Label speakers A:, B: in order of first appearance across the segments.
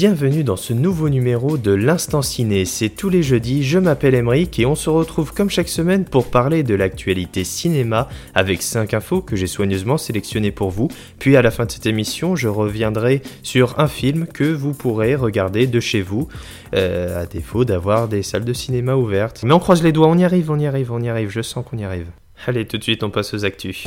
A: Bienvenue dans ce nouveau numéro de l'Instant Ciné. C'est tous les jeudis, je m'appelle Emeric et on se retrouve comme chaque semaine pour parler de l'actualité cinéma avec 5 infos que j'ai soigneusement sélectionnées pour vous. Puis à la fin de cette émission, je reviendrai sur un film que vous pourrez regarder de chez vous, euh, à défaut d'avoir des salles de cinéma ouvertes. Mais on croise les doigts, on y arrive, on y arrive, on y arrive, je sens qu'on y arrive. Allez, tout de suite, on passe aux actus.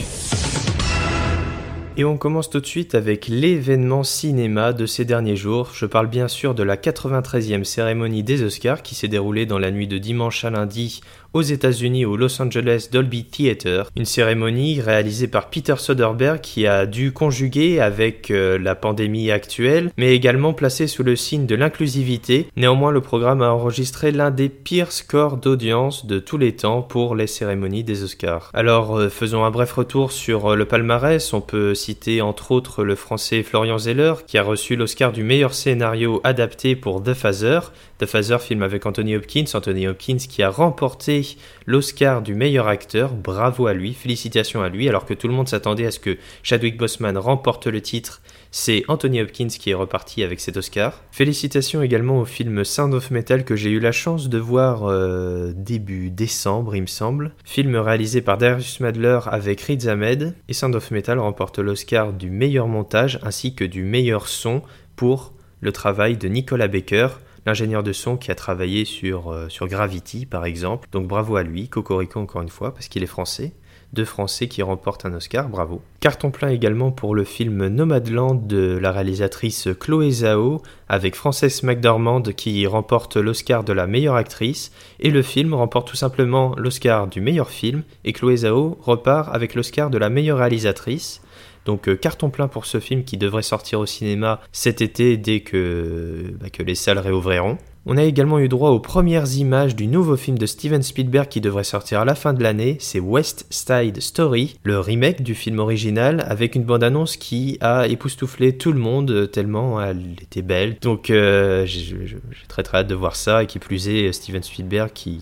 A: Et on commence tout de suite avec l'événement cinéma de ces derniers jours. Je parle bien sûr de la 93e cérémonie des Oscars qui s'est déroulée dans la nuit de dimanche à lundi aux États-Unis au Los Angeles Dolby Theater, une cérémonie réalisée par Peter Soderbergh qui a dû conjuguer avec euh, la pandémie actuelle, mais également placé sous le signe de l'inclusivité. Néanmoins, le programme a enregistré l'un des pires scores d'audience de tous les temps pour les cérémonies des Oscars. Alors, euh, faisons un bref retour sur euh, le palmarès. On peut citer entre autres le français Florian Zeller qui a reçu l'Oscar du meilleur scénario adapté pour The Phaser. The Phaser, film avec Anthony Hopkins, Anthony Hopkins qui a remporté l'Oscar du meilleur acteur. Bravo à lui, félicitations à lui. Alors que tout le monde s'attendait à ce que Chadwick Boseman remporte le titre, c'est Anthony Hopkins qui est reparti avec cet Oscar. Félicitations également au film Sound of Metal que j'ai eu la chance de voir euh, début décembre, il me semble. Film réalisé par Darius Madler avec Riz Ahmed. Et Sound of Metal remporte l'Oscar du meilleur montage ainsi que du meilleur son pour le travail de Nicolas Baker l'ingénieur de son qui a travaillé sur, euh, sur Gravity par exemple. Donc bravo à lui, Cocorico encore une fois, parce qu'il est français. Deux Français qui remportent un Oscar, bravo. Carton plein également pour le film Nomadland de la réalisatrice Chloé Zhao avec Frances McDormand qui remporte l'Oscar de la meilleure actrice et le film remporte tout simplement l'Oscar du meilleur film et Chloé Zhao repart avec l'Oscar de la meilleure réalisatrice. Donc euh, carton plein pour ce film qui devrait sortir au cinéma cet été dès que, bah, que les salles réouvriront. On a également eu droit aux premières images du nouveau film de Steven Spielberg qui devrait sortir à la fin de l'année, c'est West Side Story, le remake du film original avec une bande-annonce qui a époustouflé tout le monde tellement elle était belle. Donc euh, j'ai très très hâte de voir ça et qui plus est Steven Spielberg qui,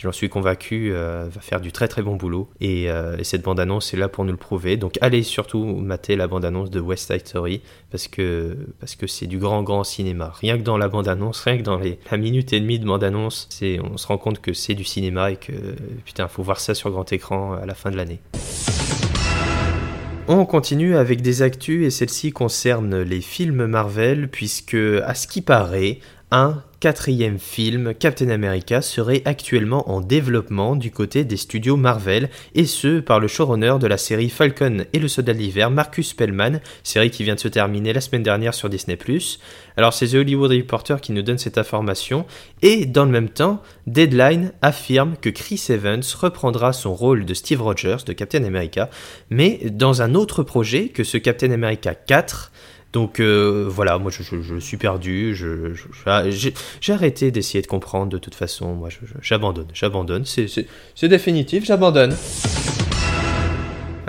A: j'en suis convaincu, euh, va faire du très très bon boulot. Euh, et, cette bande-annonce est là pour nous le prouver. Donc allez surtout mater la bande-annonce de West Side Story parce que parce que c'est du grand grand cinéma. Rien que dans la bande-annonce, rien que dans les, la minute et demie de bande-annonce, on se rend compte que c'est du cinéma et que putain, faut voir ça sur grand écran à la fin de l'année. On continue avec des actus et celle-ci concerne les films Marvel puisque à ce qui paraît, un quatrième film, Captain America, serait actuellement en développement du côté des studios Marvel, et ce par le showrunner de la série Falcon et le Soldat d'hiver, Marcus Pellman, série qui vient de se terminer la semaine dernière sur Disney+. Alors c'est The Hollywood Reporter qui nous donne cette information, et dans le même temps, Deadline affirme que Chris Evans reprendra son rôle de Steve Rogers, de Captain America, mais dans un autre projet que ce Captain America 4, donc euh, voilà, moi je, suis perdu, j'ai arrêté d'essayer de comprendre de toute façon, moi j'abandonne, j'abandonne, c'est définitif, j'abandonne.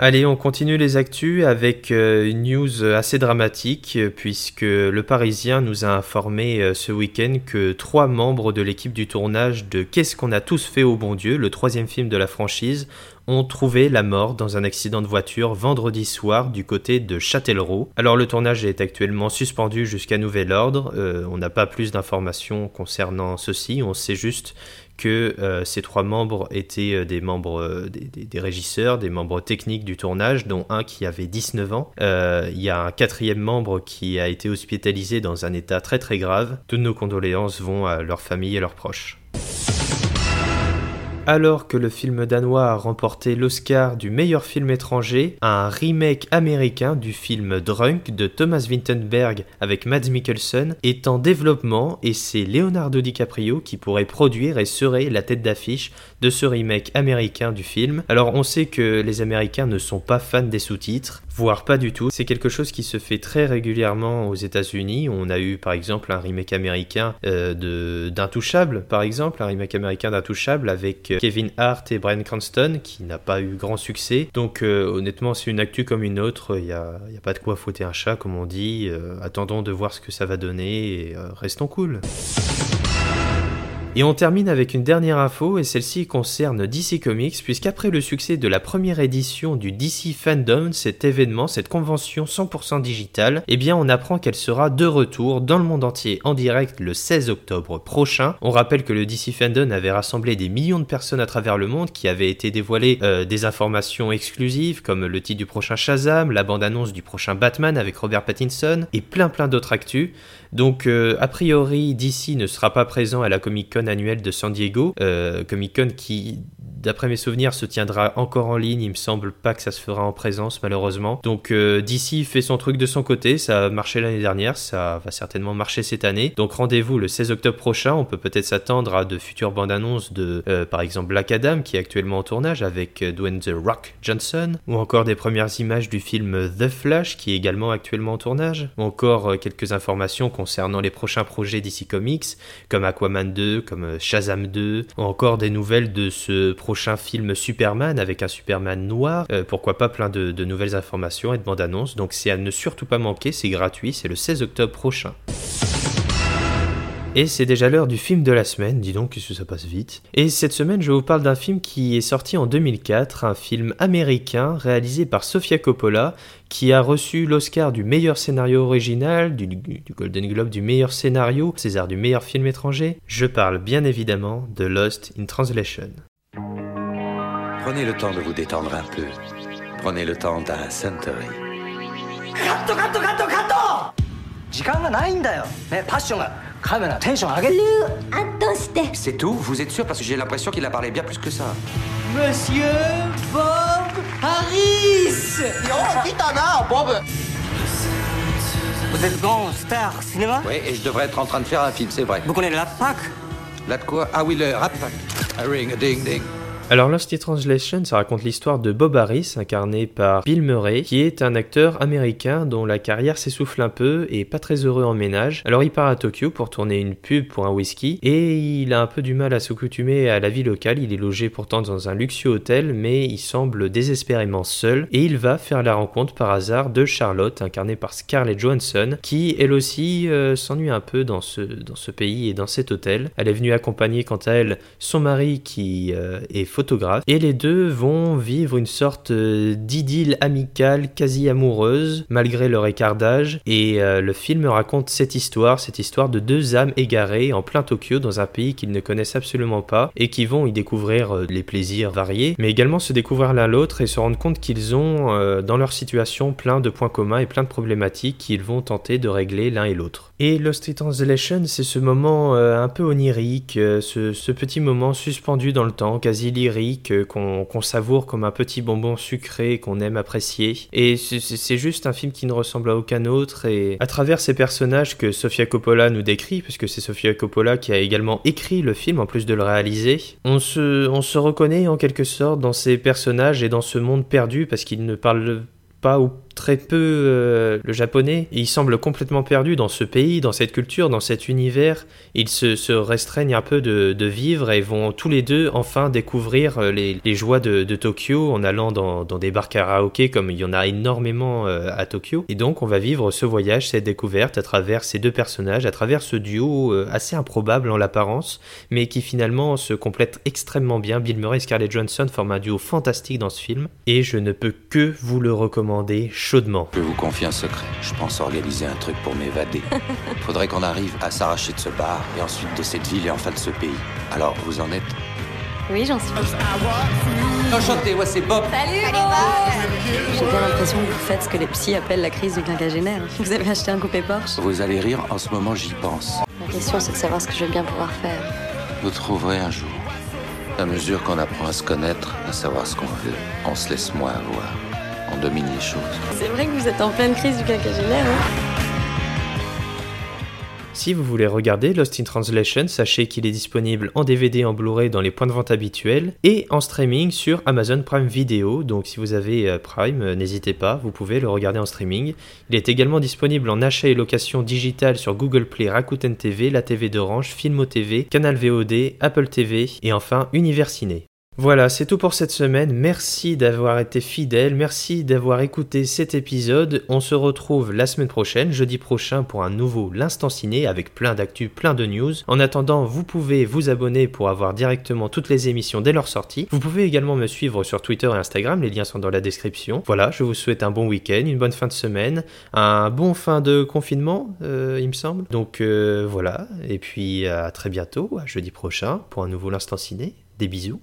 A: Allez, on continue les actus avec euh, une news assez dramatique puisque le Parisien nous a informé euh, ce week-end que trois membres de l'équipe du tournage de Qu'est-ce qu'on a tous fait au bon Dieu, le troisième film de la franchise, ont trouvé la mort dans un accident de voiture vendredi soir du côté de Châtellerault. Alors le tournage est actuellement suspendu jusqu'à nouvel ordre, euh, on n'a pas plus d'informations concernant ceci, on sait juste que euh, ces trois membres étaient euh, des membres, des, régisseurs, des membres techniques du tournage, dont un qui avait 19 ans. Il y a un quatrième membre qui a été hospitalisé dans un état très très grave. Toutes nos condoléances vont à leur famille et leurs proches. Alors que le film danois a remporté l'Oscar du meilleur film étranger, un remake américain du film Drunk de Thomas Vinterberg avec Mads Mikkelsen est en développement et c'est Leonardo DiCaprio qui pourrait produire et serait la tête d'affiche de ce remake américain du film. Alors on sait que les Américains ne sont pas fans des sous-titres, voire pas du tout. C'est quelque chose qui se fait très régulièrement aux États-Unis. On a eu par exemple un remake américain euh, d'Intouchable, par exemple, un remake américain d'Intouchable avec Kevin Hart et Brian Cranston, qui n'a pas eu grand succès. Donc honnêtement, c'est une actu comme une autre. Il n'y a, a, pas de quoi fouetter un chat, comme on dit. attendons de voir ce que ça va donner et restons cool. Et on termine avec une dernière info, et celle-ci concerne DC Comics, puisqu'après le succès de la première édition du DC Fandom, cet événement, cette convention 100% digitale, eh bien on apprend qu'elle sera de retour dans le monde entier en direct le 16 octobre prochain. On rappelle que le DC Fandom avait rassemblé des millions de personnes à travers le monde qui avaient été dévoilées euh, des informations exclusives, comme le titre du prochain Shazam, la bande-annonce du prochain Batman avec Robert Pattinson, et plein plein d'autres actus. Donc euh, a priori DC ne sera pas présent à la Comic Con annuelle de San Diego, euh, Comic Con qui d'après mes souvenirs, se tiendra encore en ligne. Il me semble pas que ça se fera en présence, malheureusement. Donc euh, DC fait son truc de son côté. Ça a marché l'année dernière, ça va certainement marcher cette année. Donc rendez-vous le 16 octobre prochain. On peut peut-être s'attendre à de futures bandes annonces de, euh, par exemple, Black Adam, qui est actuellement en tournage avec euh, Dwayne The Rock Johnson, ou encore des premières images du film The Flash, qui est également actuellement en tournage, ou encore quelques informations concernant les prochains projets DC Comics, comme Aquaman 2, comme Shazam 2, ou encore des nouvelles de ce projet prochain film Superman avec un Superman noir. Euh, pourquoi pas plein de, nouvelles informations et de bandes annonces. Donc c'est à ne surtout pas manquer, c'est gratuit, c'est le 16 octobre prochain. Et c'est déjà l'heure du film de la semaine, dis donc que ça passe vite. Et cette semaine, je vous parle d'un film qui est sorti en 2004, un film américain réalisé par Sofia Coppola, qui a reçu l'Oscar du meilleur scénario original, du, Golden Globe du meilleur scénario, César du meilleur film étranger. Je parle bien évidemment de Lost in Translation.
B: Prenez le temps de vous détendre un peu. Prenez le temps d'un Suntory.
C: C'est tout Vous êtes sûr? Parce que j'ai l'impression qu'il a parlé bien plus que ça.
D: Monsieur Bob Harris
C: Bob?
D: Vous êtes grand star cinéma?
C: Oui, et je devrais être en train de faire un film, c'est vrai.
D: Vous connaissez la PAC?
C: De quoi? Ah oui, le Rat Pack. A ring, a ding, ding.
A: Alors Lost in Translation, ça raconte l'histoire de Bob Harris, incarné par Bill Murray, qui est un acteur américain dont la carrière s'essouffle un peu et pas très heureux en ménage. Alors il part à Tokyo pour tourner une pub pour un whisky et il a un peu du mal à s'accoutumer à la vie locale. Il est logé pourtant dans un luxueux hôtel, mais il semble désespérément seul et il va faire la rencontre par hasard de Charlotte, incarnée par Scarlett Johansson, qui elle aussi euh, s'ennuie un peu dans ce, dans ce pays et dans cet hôtel. Elle est venue accompagner quant à elle son mari qui euh, est et les deux vont vivre une sorte euh, d'idylle amicale quasi amoureuse, malgré leur écart et euh, le film raconte cette histoire, cette histoire de deux âmes égarées en plein Tokyo dans un pays qu'ils ne connaissent absolument pas, et qui vont y découvrir euh, les plaisirs variés, mais également se découvrir l'un l'autre et se rendre compte qu'ils ont dans leur situation plein de points communs et plein de problématiques qu'ils vont tenter de régler l'un et l'autre. Et Lost in Translation, c'est ce moment un peu onirique, ce, ce, petit moment suspendu dans le temps, quasi euh, qu'on savoure comme un petit bonbon sucré qu'on aime apprécier. Et c'est juste un film qui ne ressemble à aucun autre. Et à travers ces personnages que Sofia Coppola nous décrit, puisque c'est Sofia Coppola qui a également écrit le film en plus de le réaliser, on se, on se reconnaît en quelque sorte dans ces personnages et dans ce monde perdu parce qu'ils ne parlent pas ou très peu euh, le japonais. il semble complètement perdu dans ce pays, dans cette culture, dans cet univers. Ils se, restreignent un peu de, vivre et vont tous les deux enfin découvrir euh, les, joies de, Tokyo en allant dans, des bars karaoké comme il y en a énormément euh, à Tokyo. Et donc on va vivre ce voyage, cette découverte à travers ces deux personnages, à travers ce duo assez improbable en l'apparence, mais qui finalement se complète extrêmement bien. Bill Murray et Scarlett Johansson forment un duo fantastique dans ce film et je ne peux que vous le recommander chaudement.
B: Je vous confie un secret. Je pense organiser un truc pour m'évader. Faudrait qu'on arrive à s'arracher de ce bar et ensuite de cette ville et enfin de ce pays. Alors, vous en êtes
E: Oui, j'en suis.
C: Enchanté, moi c'est Bob.
E: Salut, Bob J'ai bien l'impression que vous faites ce que les psys appellent la crise du quinquagénaire. Vous avez acheté un coupé Porsche?
B: Vous allez rire, en ce moment j'y pense.
E: La question c'est de savoir ce que je vais bien pouvoir faire.
B: Vous trouverez un jour. À mesure qu'on apprend à se connaître, à savoir ce qu'on veut, on se laisse moins avoir domine les choses.
E: C'est vrai que vous êtes en pleine crise du quinquagénaire, hein
A: Si vous voulez regarder Lost in Translation, sachez qu'il est disponible en DVD en Blu-ray dans les points de vente habituels et en streaming sur Amazon Prime Video. Donc si vous avez euh, Prime, euh, n'hésitez pas, vous pouvez le regarder en streaming. Il est également disponible en achat et location digitale sur Google Play, Rakuten TV, la TV d'Orange, Filmo TV, Canal VOD, Apple TV et enfin Univers Ciné. Voilà, c'est tout pour cette semaine. Merci d'avoir été fidèle, merci d'avoir écouté cet épisode. On se retrouve la semaine prochaine, jeudi prochain, pour un nouveau L'Instant Ciné avec plein d'actu, plein de news. En attendant, vous pouvez vous abonner pour avoir directement toutes les émissions dès leur sortie. Vous pouvez également me suivre sur Twitter et Instagram, les liens sont dans la description. Voilà, je vous souhaite un bon week-end, une bonne fin de semaine, un bon fin de confinement, euh, il me semble. Donc euh, voilà, et puis à très bientôt, jeudi prochain, pour un nouveau L'Instant Ciné. Des bisous.